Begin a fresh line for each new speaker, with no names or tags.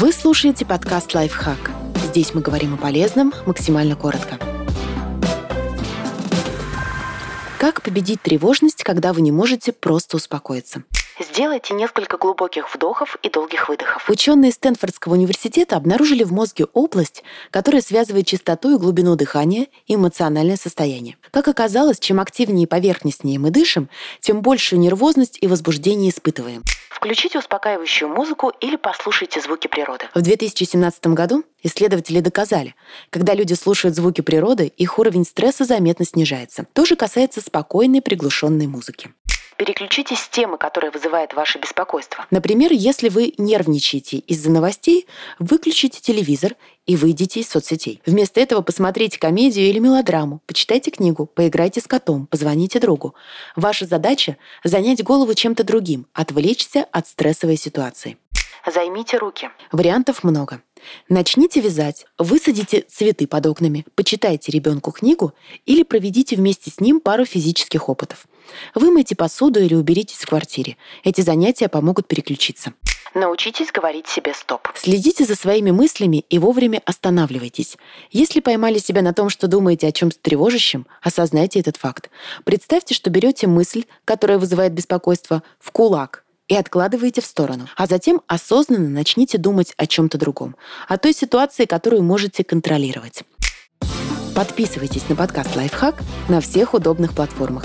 Вы слушаете подкаст «Лайфхак». Здесь мы говорим о полезном максимально коротко. Как победить тревожность, когда вы не можете просто успокоиться? Сделайте несколько глубоких вдохов и долгих выдохов. Ученые Стэнфордского университета обнаружили в мозге область, которая связывает частоту и глубину дыхания и эмоциональное состояние. Как оказалось, чем активнее и поверхностнее мы дышим, тем большую нервозность и возбуждение испытываем. Включите успокаивающую музыку или послушайте звуки природы. В 2017 году исследователи доказали, когда люди слушают звуки природы, их уровень стресса заметно снижается. То же касается спокойной приглушенной музыки переключитесь с темы, которая вызывает ваше беспокойство. Например, если вы нервничаете из-за новостей, выключите телевизор и выйдите из соцсетей. Вместо этого посмотрите комедию или мелодраму, почитайте книгу, поиграйте с котом, позвоните другу. Ваша задача – занять голову чем-то другим, отвлечься от стрессовой ситуации. Займите руки. Вариантов много. Начните вязать, высадите цветы под окнами, почитайте ребенку книгу или проведите вместе с ним пару физических опытов. Вымойте посуду или уберитесь в квартире. Эти занятия помогут переключиться. Научитесь говорить себе «стоп». Следите за своими мыслями и вовремя останавливайтесь. Если поймали себя на том, что думаете о чем-то тревожащем, осознайте этот факт. Представьте, что берете мысль, которая вызывает беспокойство, в кулак – и откладываете в сторону. А затем осознанно начните думать о чем-то другом, о той ситуации, которую можете контролировать. Подписывайтесь на подкаст «Лайфхак» на всех удобных платформах.